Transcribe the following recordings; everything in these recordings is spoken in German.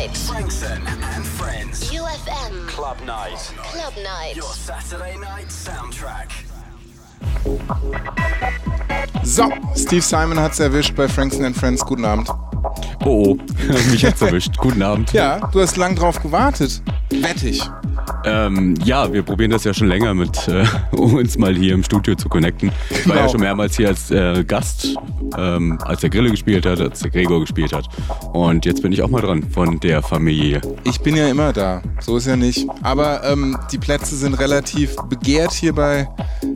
Night. Frankson and Friends. UFM. Club Night. Club Night. Your Saturday night soundtrack. So, Steve Simon hat's erwischt bei Frankson and Friends. Guten Abend. Oh, oh, mich hat's erwischt. Guten Abend. Ja, du hast lang drauf gewartet. Wettig. Ähm, ja, wir probieren das ja schon länger mit, äh, um uns mal hier im Studio zu connecten. Ich war Genau. ja schon mehrmals hier als äh, Gast, ähm, als der Grille gespielt hat, als der Gregor gespielt hat. Und jetzt bin ich auch mal dran von der Familie. Ich bin ja immer da. So ist ja nicht. Aber ähm, die Plätze sind relativ begehrt hier bei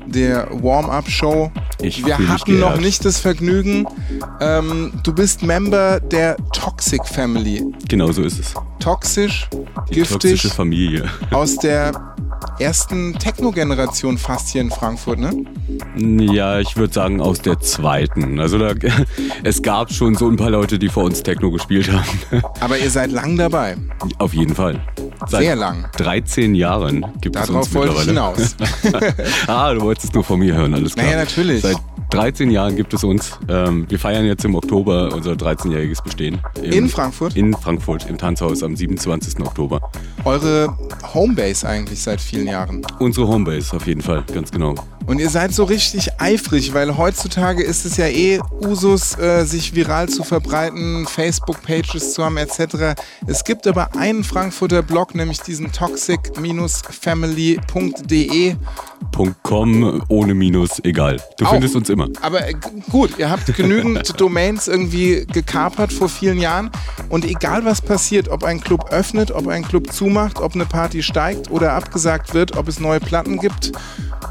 der Warm-Up-Show. Ich Wir hatten noch nicht das Vergnügen. Ähm, du bist Member der Toxic Family. Genau so ist es. Toxisch, Die giftig, toxische Familie. aus der ersten Techno-Generation fast hier in Frankfurt, ne? Ja, ich würde sagen aus der zweiten. Also da, es gab schon so ein paar Leute, die vor uns Techno gespielt haben. Aber ihr seid lang dabei. Auf jeden Fall. Seit Sehr lang. 13 Jahren gibt es uns Darauf wollte ich mittlerweile. hinaus. ah, du wolltest es nur von mir hören, alles klar. Naja, natürlich. Seit 13 Jahren gibt es uns. Ähm, wir feiern jetzt im Oktober unser 13-jähriges Bestehen. Im, In Frankfurt? In Frankfurt, im Tanzhaus am 27. Oktober. Eure Homebase eigentlich seit vielen Jahren. Unsere Homebase auf jeden Fall, ganz genau. Und ihr seid so richtig eifrig, weil heutzutage ist es ja eh Usus, äh, sich viral zu verbreiten, Facebook-Pages zu haben etc. Es gibt aber einen Frankfurter Blog, nämlich diesen toxic-family.de. .com ohne Minus, egal. Du Auch. findest uns immer. Aber äh, gut, ihr habt genügend Domains irgendwie gekapert vor vielen Jahren. Und egal was passiert, ob ein Club öffnet, ob ein Club zumacht, ob eine Party steigt oder abgesagt wird, ob es neue Platten gibt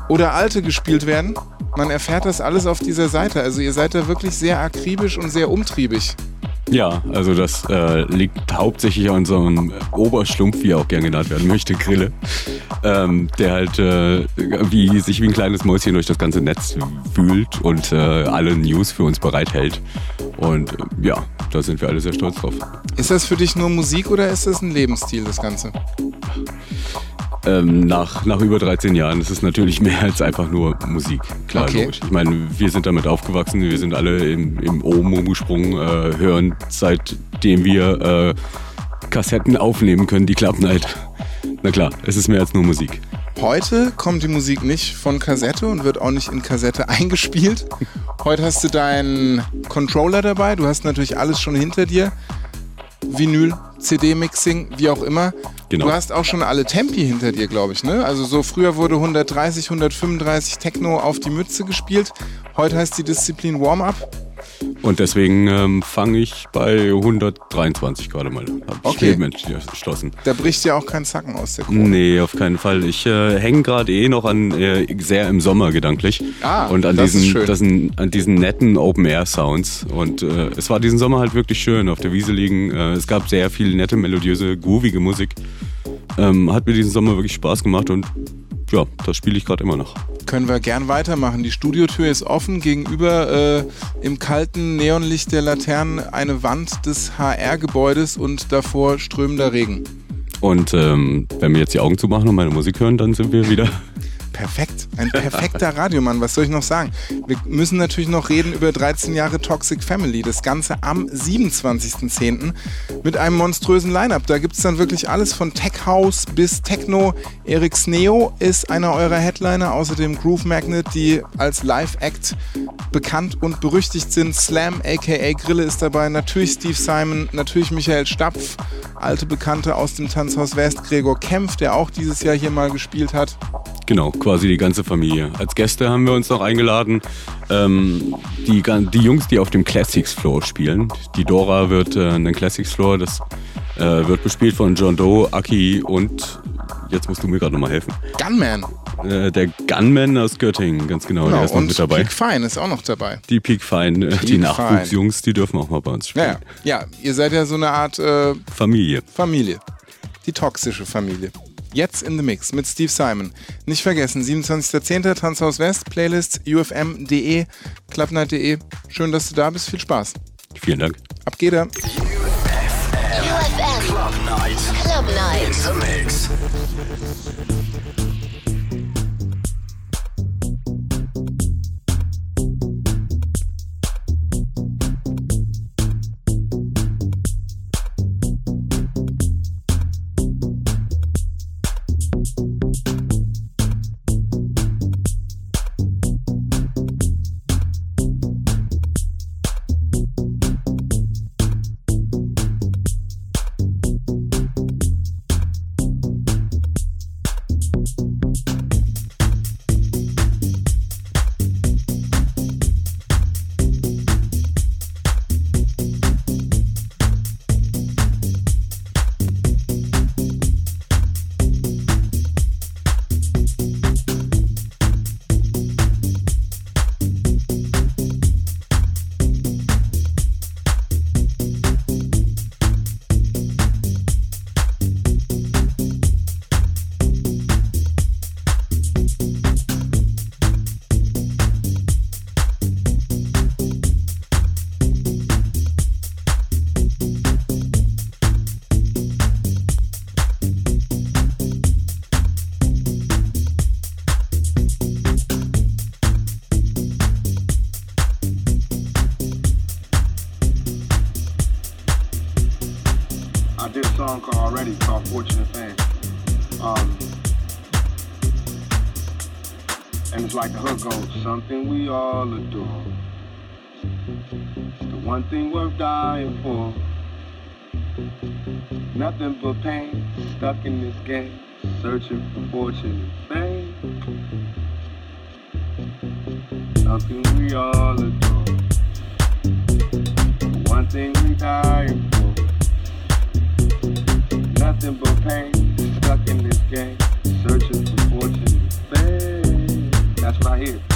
oder alte gespielt werden, man erfährt das alles auf dieser Seite. Also ihr seid da wirklich sehr akribisch und sehr umtriebig. Ja, also das äh, liegt hauptsächlich an so einem Oberschlumpf, wie er auch gern genannt werden möchte, Grille. Ähm, der halt äh, wie, sich wie ein kleines Mäuschen durch das ganze Netz wühlt und äh, alle News für uns bereithält. Und ja, da sind wir alle sehr stolz drauf. Ist das für dich nur Musik oder ist das ein Lebensstil, das Ganze? Ähm, nach, nach über 13 Jahren ist es natürlich mehr als einfach nur Musik. Klar, Okay. logisch. Ich meine, wir sind damit aufgewachsen, wir sind alle im, im Ohm rumgesprungen, äh, hören seitdem wir äh, Kassetten aufnehmen können, die klappen halt. Na klar, es ist mehr als nur Musik. Heute kommt die Musik nicht von Kassette und wird auch nicht in Kassette eingespielt. Heute hast du deinen Controller dabei, du hast natürlich alles schon hinter dir. Vinyl, CD-Mixing, wie auch immer. Genau. Du hast auch schon alle Tempi hinter dir, glaube ich, ne? Also so früher wurde 130, 135 Techno auf die Mütze gespielt. Heute heißt die Disziplin Warm-Up. Und deswegen ähm, fange ich bei 123 gerade mal. Hab ich Okay. Mensch geschlossen. Da bricht ja auch kein Zacken aus der Krone. Nee, auf keinen Fall. Ich äh, hänge gerade eh noch an äh, sehr im Sommer gedanklich. Ah, und an das diesen, das an diesen netten Open Air Sounds. Und äh, es war diesen Sommer halt wirklich schön auf der Wiese liegen. Äh, es gab sehr viel nette, melodiöse, groovige Musik. Ähm, hat mir diesen Sommer wirklich Spaß gemacht und ja, das spiele ich gerade immer noch. Können wir gern weitermachen. Die Studiotür ist offen. Gegenüber äh, im kalten Neonlicht der Laternen eine Wand des HR-Gebäudes und davor strömender Regen. Und ähm, wenn wir jetzt die Augen zumachen und meine Musik hören, dann sind wir wieder. Perfekt. Ein perfekter Radiomann. Was soll ich noch sagen? Wir müssen natürlich noch reden über 13 Jahre Toxic Family. Das Ganze am 27.10. mit einem monströsen Line-Up. Da gibt es dann wirklich alles von Tech House bis Techno. Erik Sneo ist einer eurer Headliner. Außerdem Groove Magnet, die als Live-Act bekannt und berüchtigt sind. Slam, aka Grille ist dabei. Natürlich Steve Simon. Natürlich Michael Stapf. Alte Bekannte aus dem Tanzhaus West. Gregor Kempf, der auch dieses Jahr hier mal gespielt hat. Genau, quasi die ganze Familie. Als Gäste haben wir uns noch eingeladen. Ähm, die, die Jungs, die auf dem Classics Floor spielen. Die Dora wird äh, einen Classics Floor, das äh, wird bespielt von John Doe, Aki und jetzt musst du mir gerade nochmal helfen. Gunman. Äh, der Gunman aus Göttingen, ganz genau, der Genau, ist noch und mit dabei. Peak Fine ist auch noch dabei. die Peak Fine, äh, die Peak Nachwuchsjungs, die dürfen auch mal bei uns Ja, spielen. ja. ja, ihr seid ja so eine Art äh, Familie. Familie. Die toxische Familie. Jetzt in the Mix mit Steve Simon. Nicht vergessen, 27.10. Tanzhaus West, Playlists ufm.de, clubnight.de. Schön, dass du da bist. Viel Spaß. Vielen Dank. Ab geht er. UFM. Club Night. Club Night. In the mix. Nothing but pain, stuck in this game, searching for fortune and fame. Something we all adore. One thing we dying for. Nothing but pain, stuck in this game, searching for fortune and fame. That's what I hear.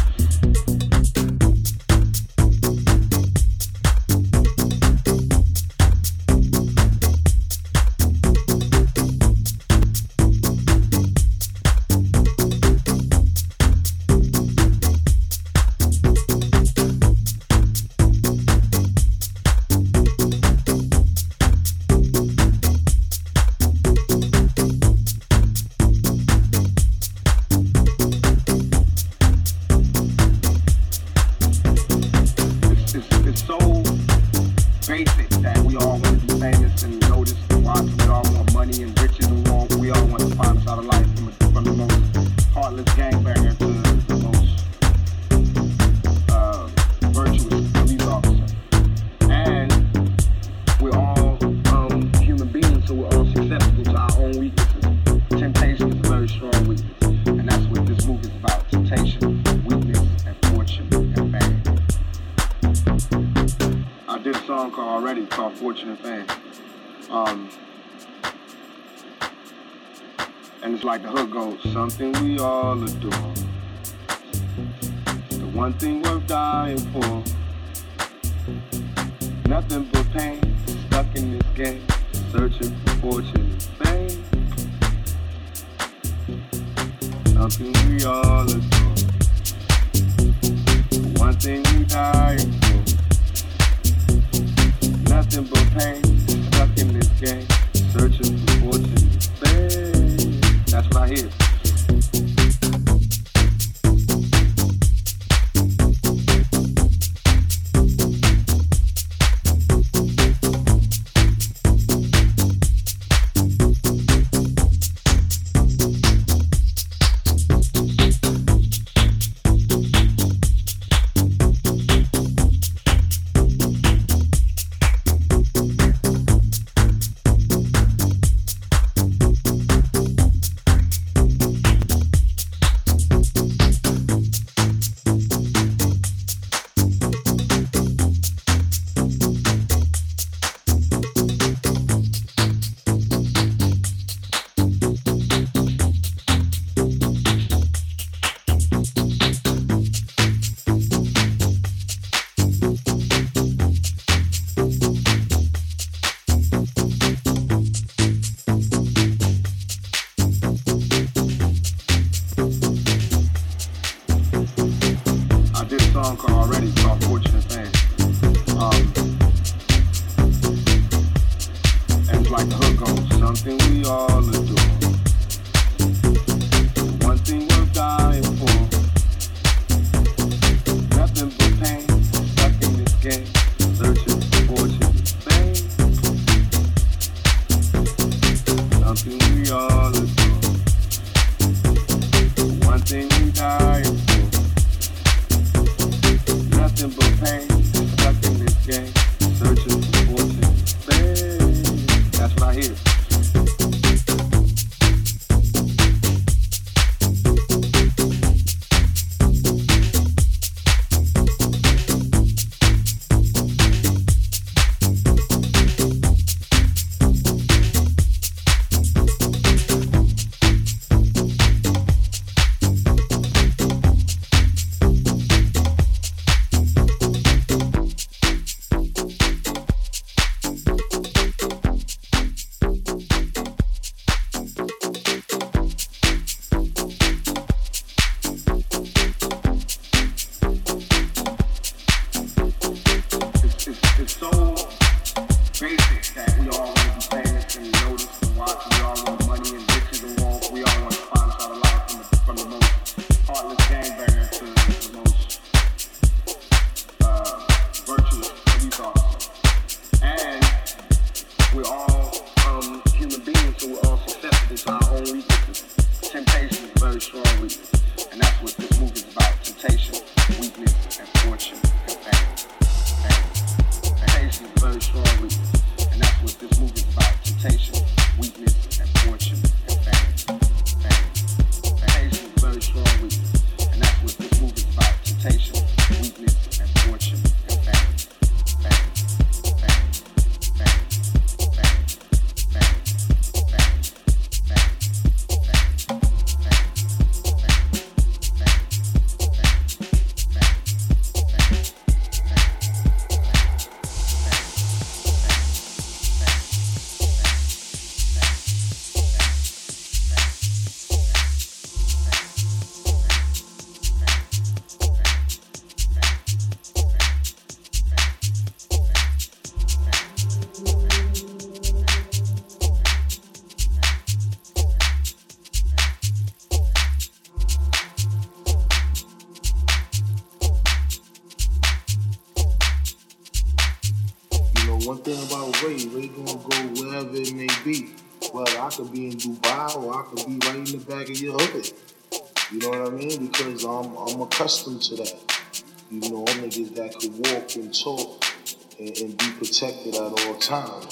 protected at all times.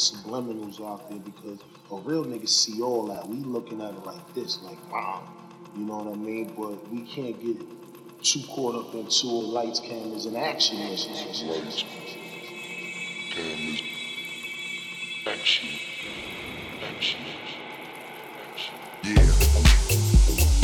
subliminals out there because a real nigga see all that. We looking at it like this, like wow, you know what I mean? But we can't get too caught up two lights, cameras, and action. Lights, cameras, action, action, action. Yeah.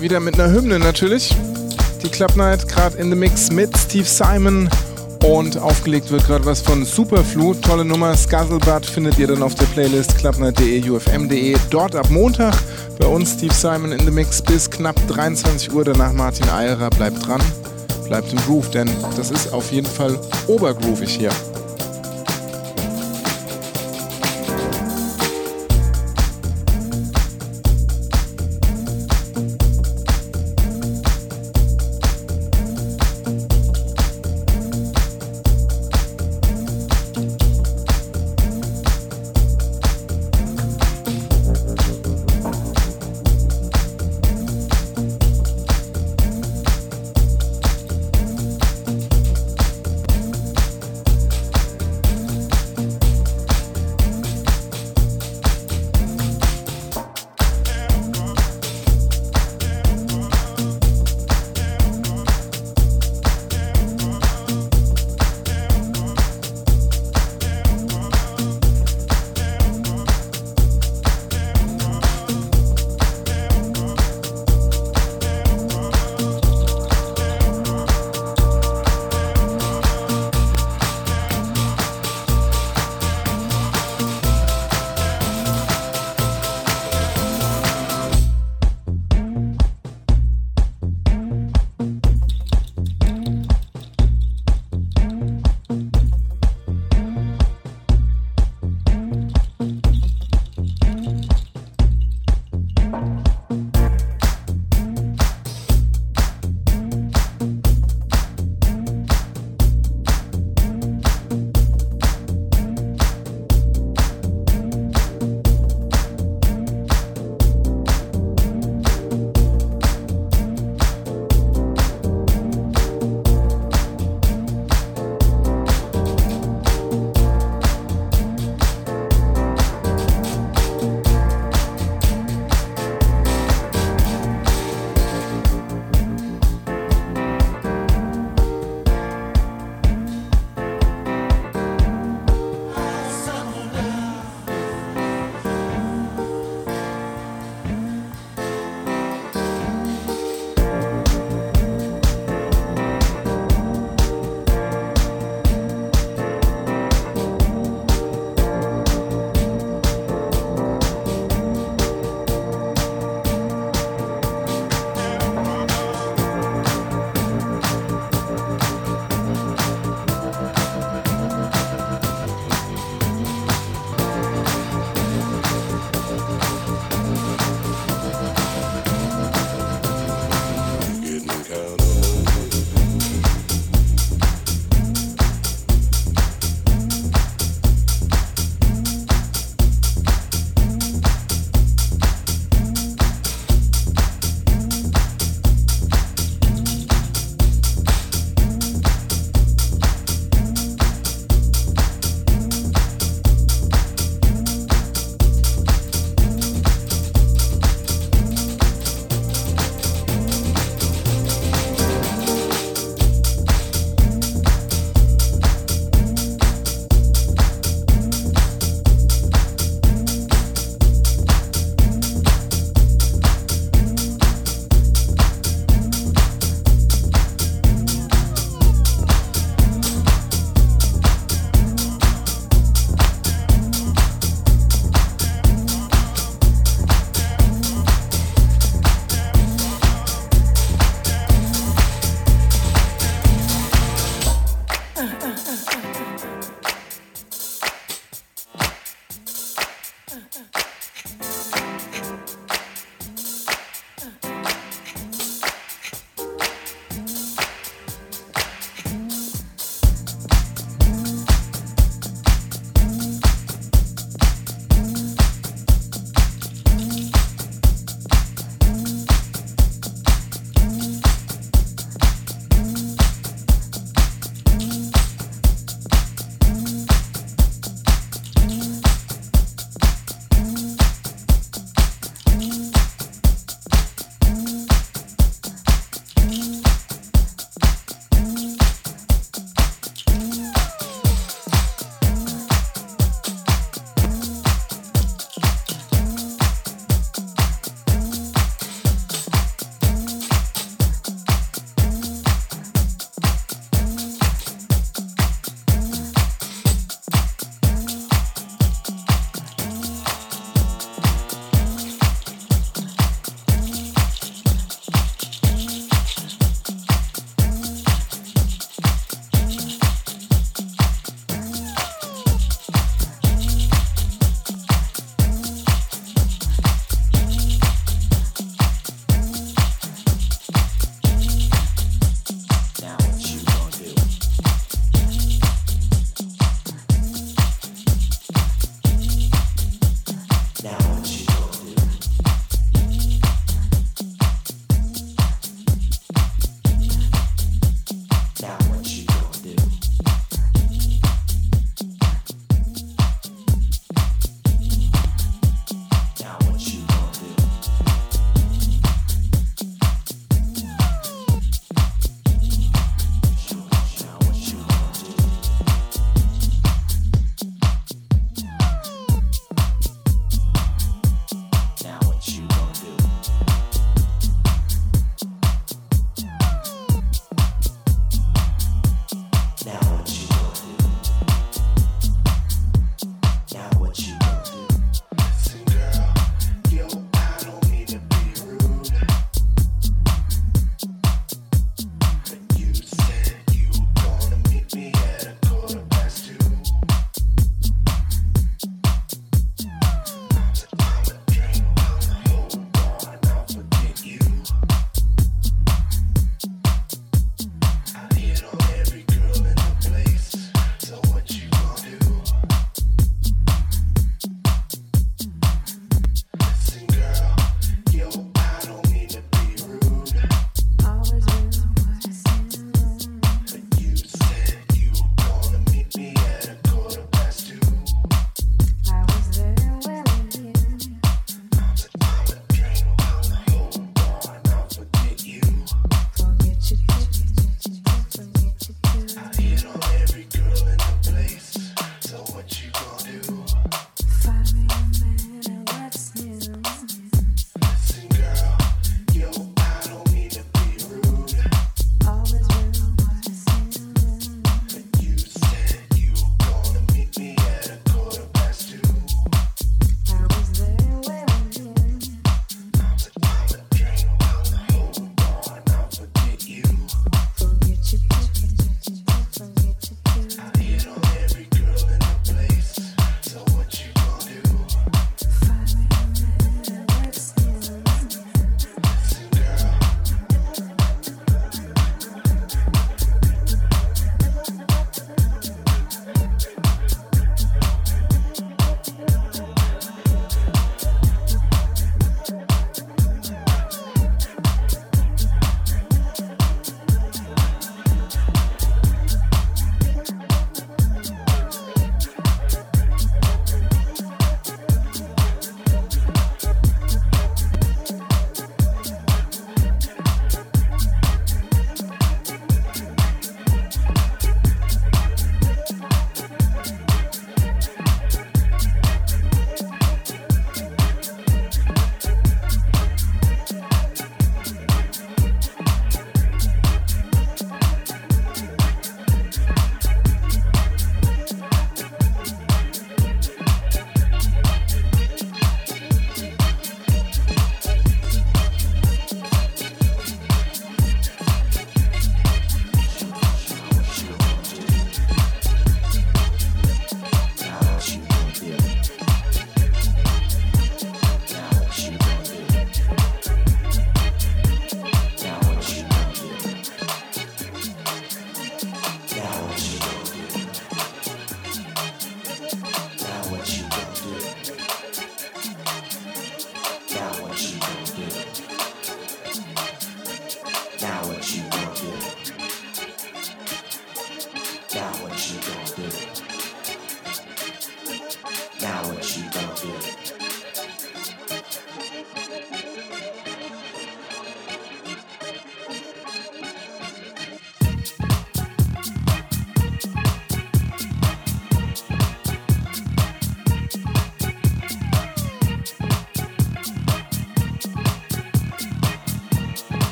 Wieder mit einer Hymne natürlich. Die Club Night gerade in the Mix mit Steve Simon und aufgelegt wird gerade was von Superflu. Tolle Nummer. Scuzzlebutt findet ihr dann auf der Playlist clubnight.de, ufm.de. Dort ab Montag bei uns Steve Simon in the Mix bis knapp 23 Uhr. Danach Martin Eierer. Bleibt dran, bleibt im Groove, denn das ist auf jeden Fall obergroovig hier.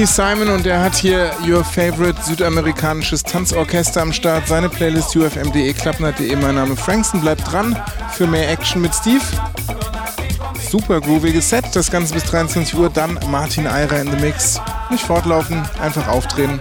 Steve Simon und er hat hier Your Favorite südamerikanisches Tanzorchester am Start. Seine Playlist ufm.de, klappnert.de. Mein Name Frankson. Bleibt dran für mehr Action mit Steve. Super grooviges Set, das Ganze bis 23 Uhr. Dann Martin Eirer in the Mix. Nicht fortlaufen, einfach aufdrehen.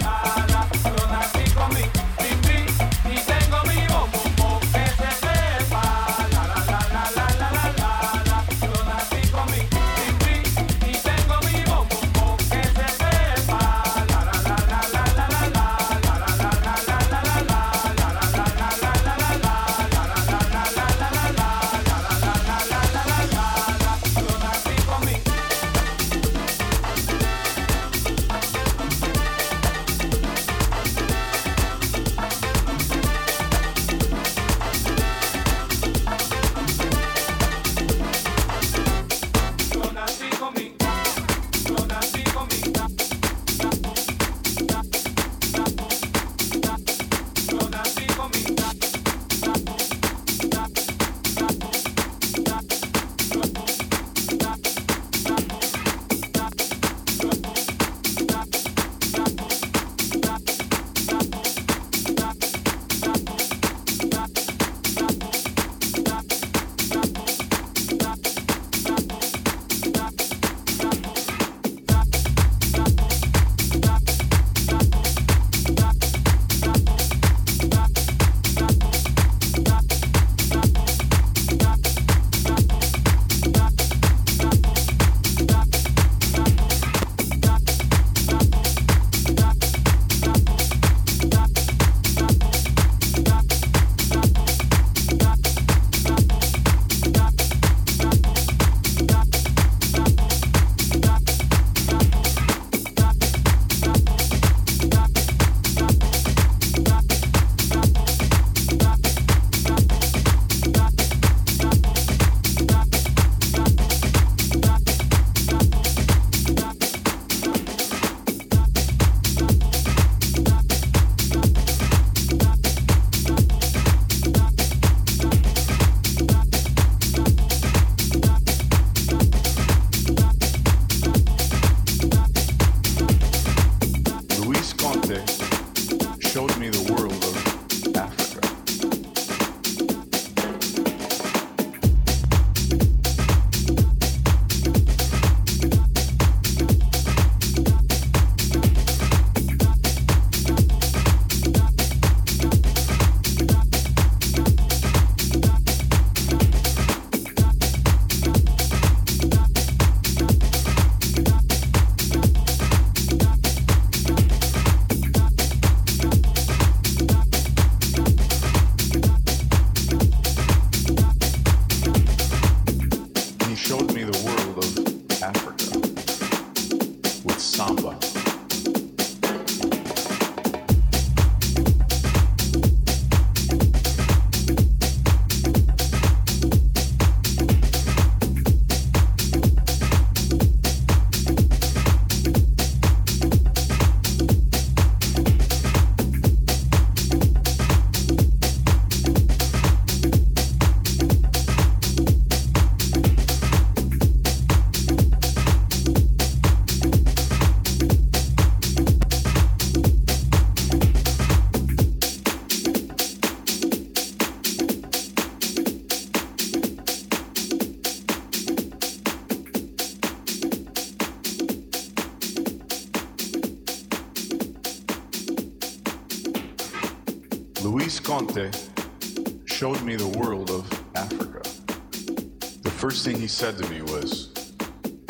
Said to me was,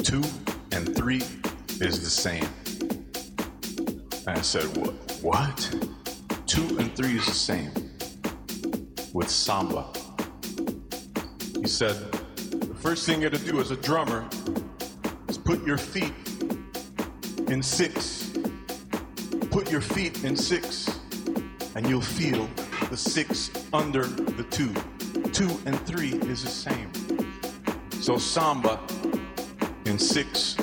two and three is the same. And I said, what? What? Two and three is the same. With samba. He said, the first thing you gotta do as a drummer is put your feet in six. Put your feet in six and you'll feel the six under the two. Two and three is the same. So samba in six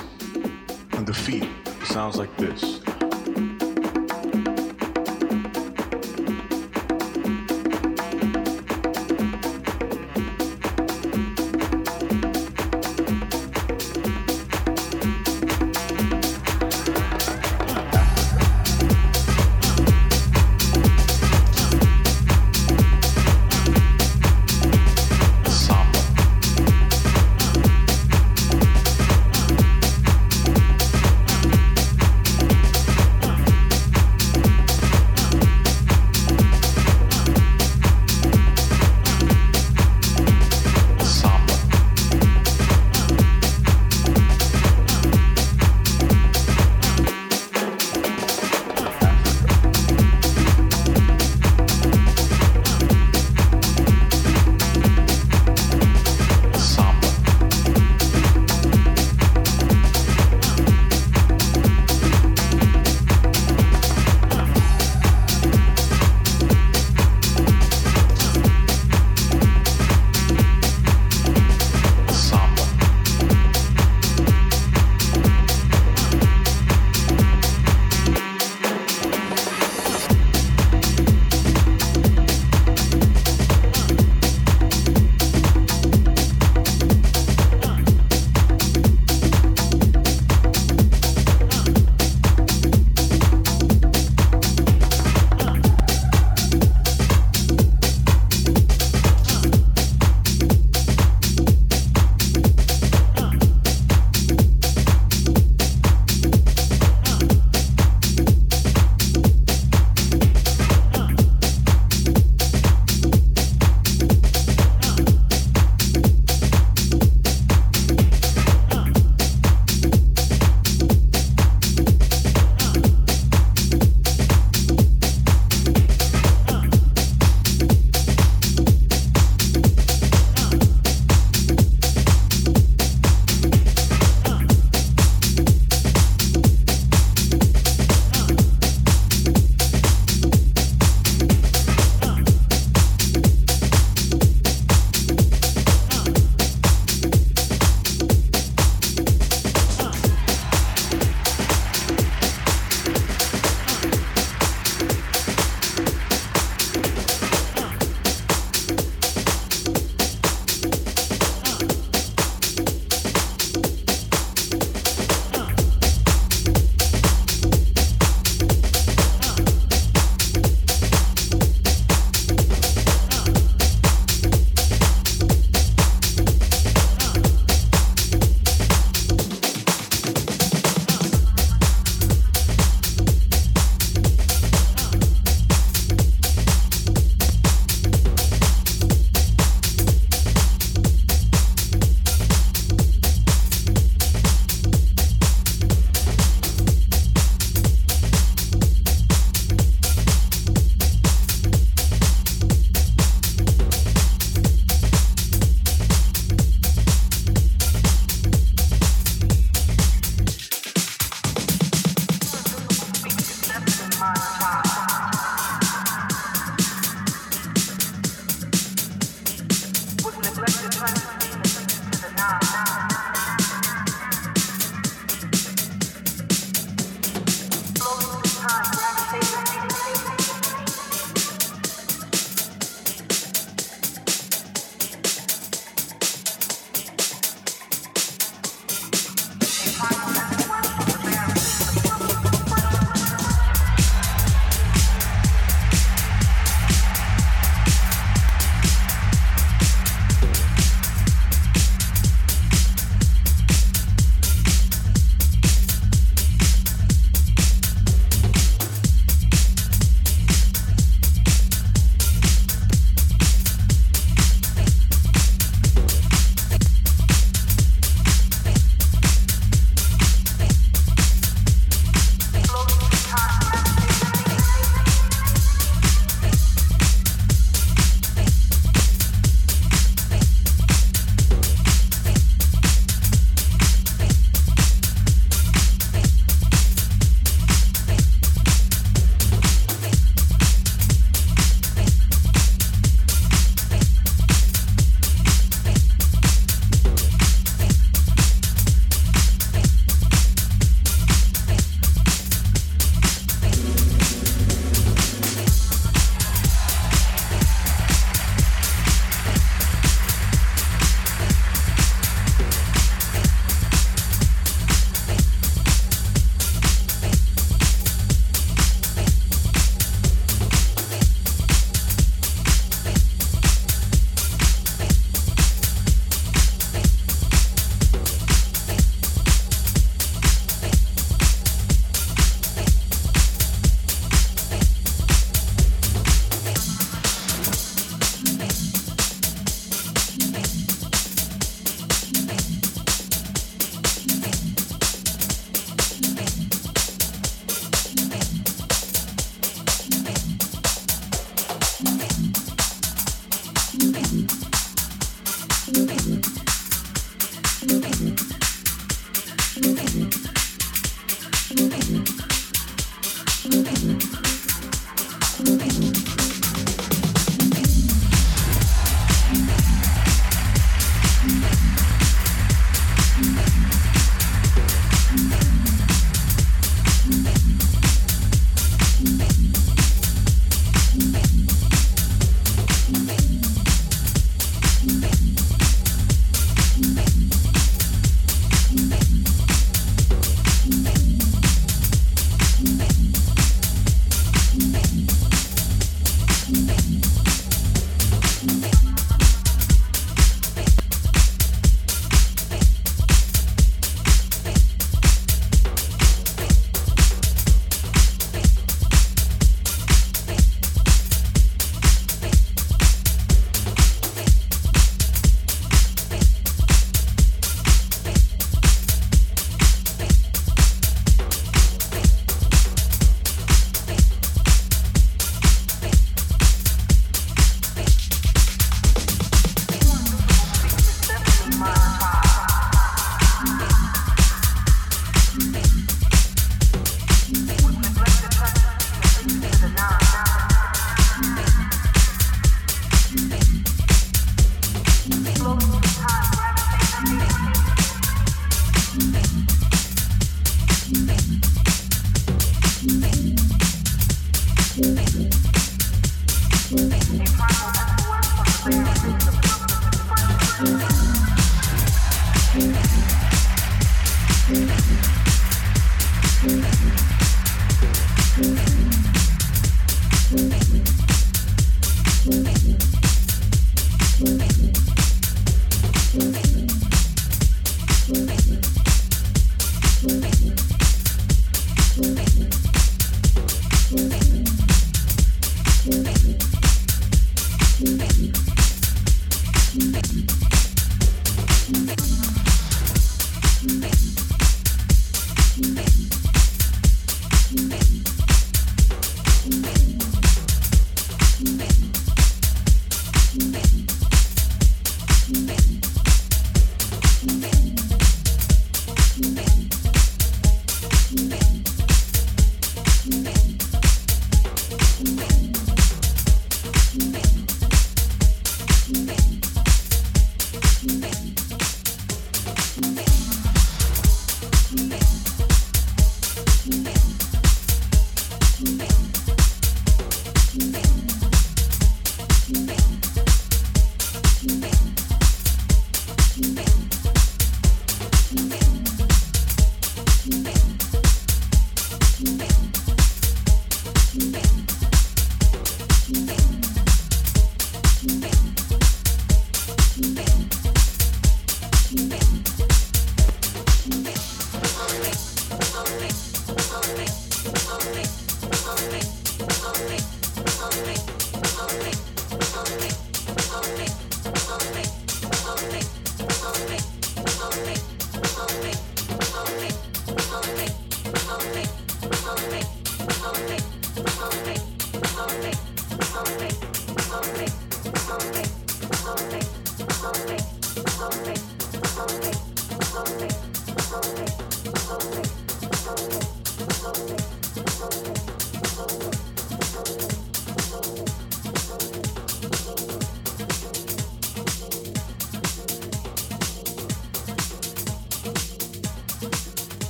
on the feet sounds like this.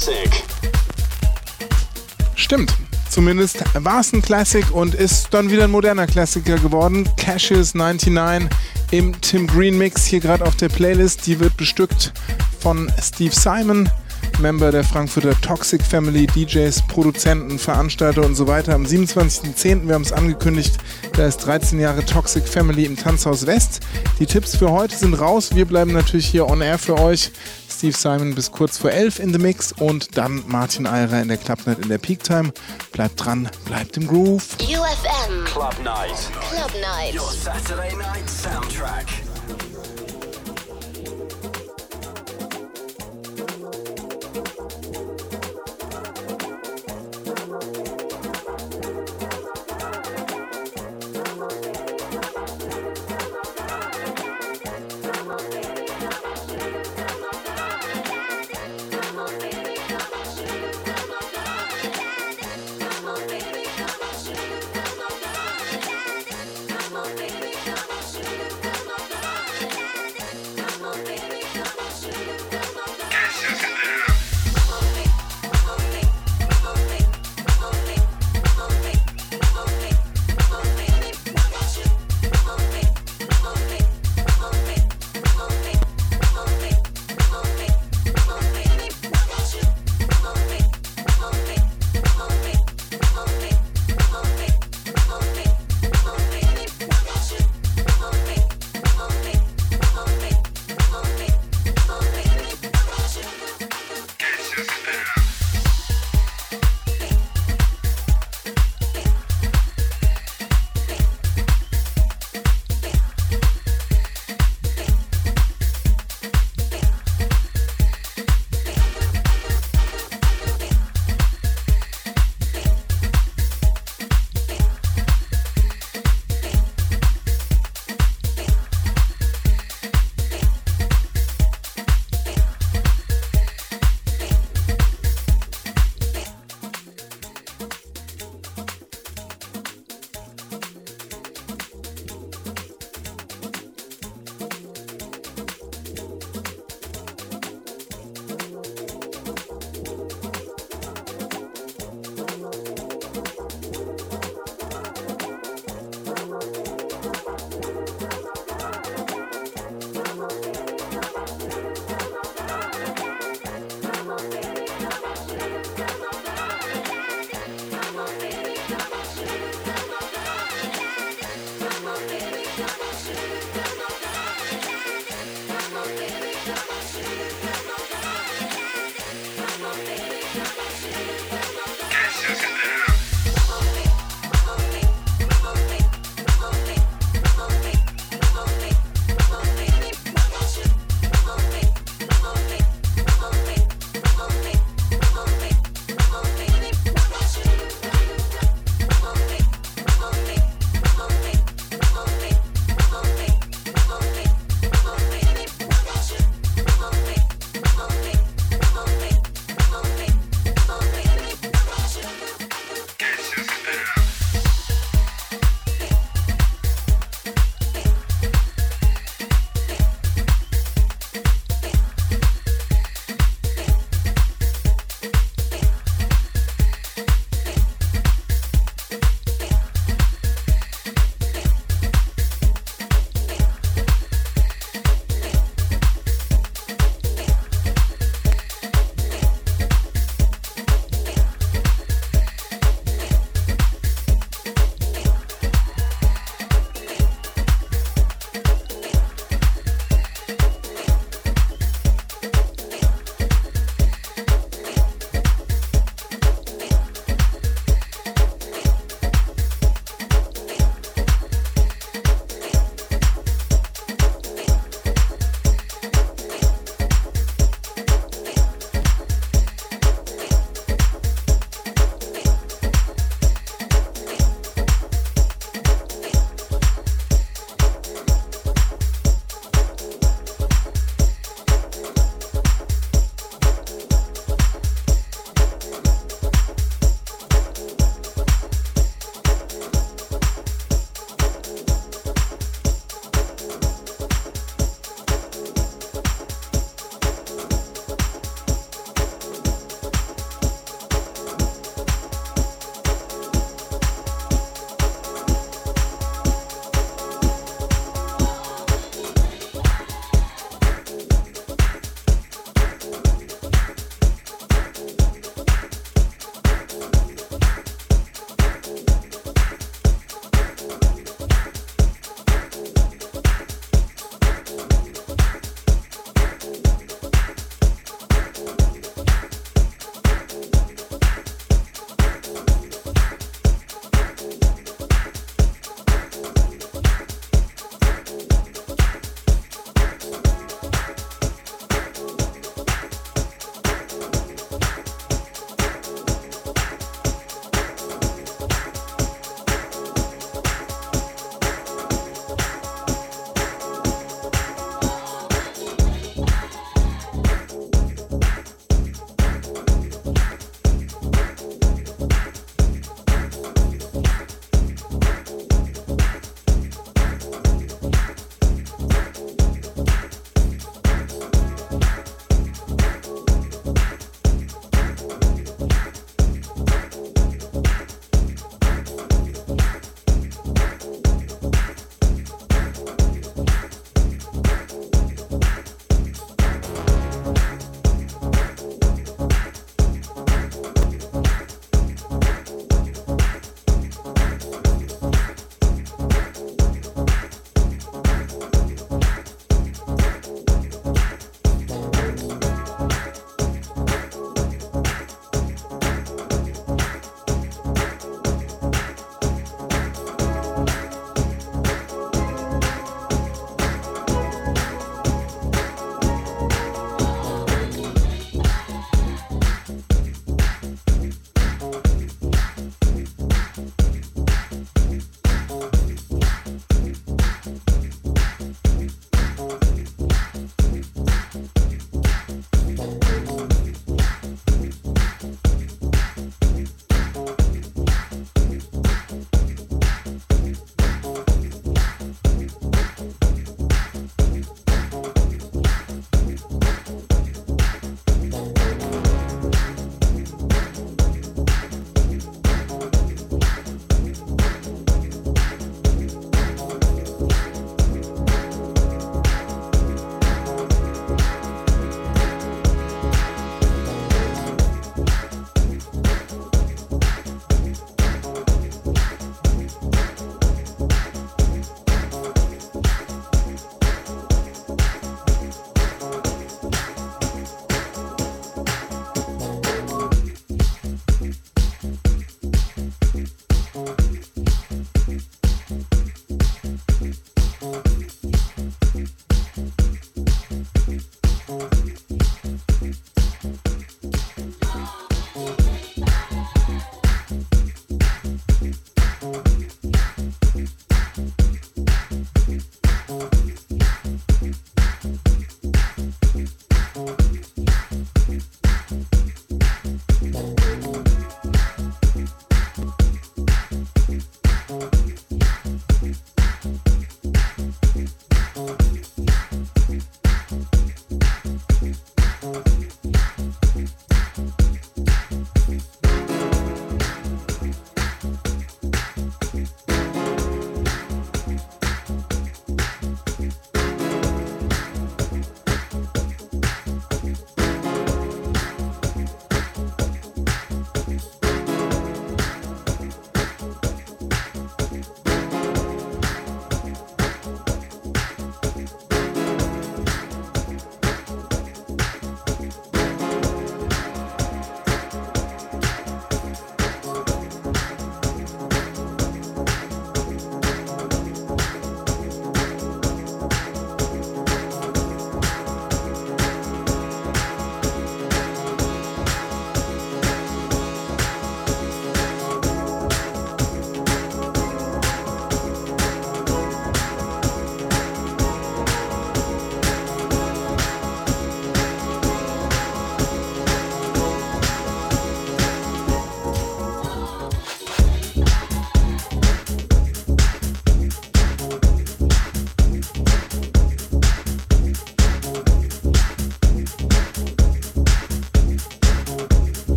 Classic. Stimmt. Zumindest war es ein Classic und ist dann wieder ein moderner Klassiker geworden. Cassius 99 im Tim Green Mix hier gerade auf der Playlist. Die wird bestückt von Steve Simon, Member der Frankfurter Toxic Family, DJs, Produzenten, Veranstalter und so weiter. Am 27.10., wir haben es angekündigt, da ist 13 Jahre Toxic Family im Tanzhaus West. Die Tipps für heute sind raus. Wir bleiben natürlich hier on air für euch. Steve Simon bis kurz vor 11 in the Mix und dann Martin Eirer in der Clubnight in der Peak Time. Bleibt dran, bleibt im Groove. UFM Club Night. Club Night. Your Saturday night soundtrack.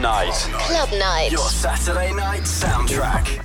Night. Club Night. Your Saturday night soundtrack.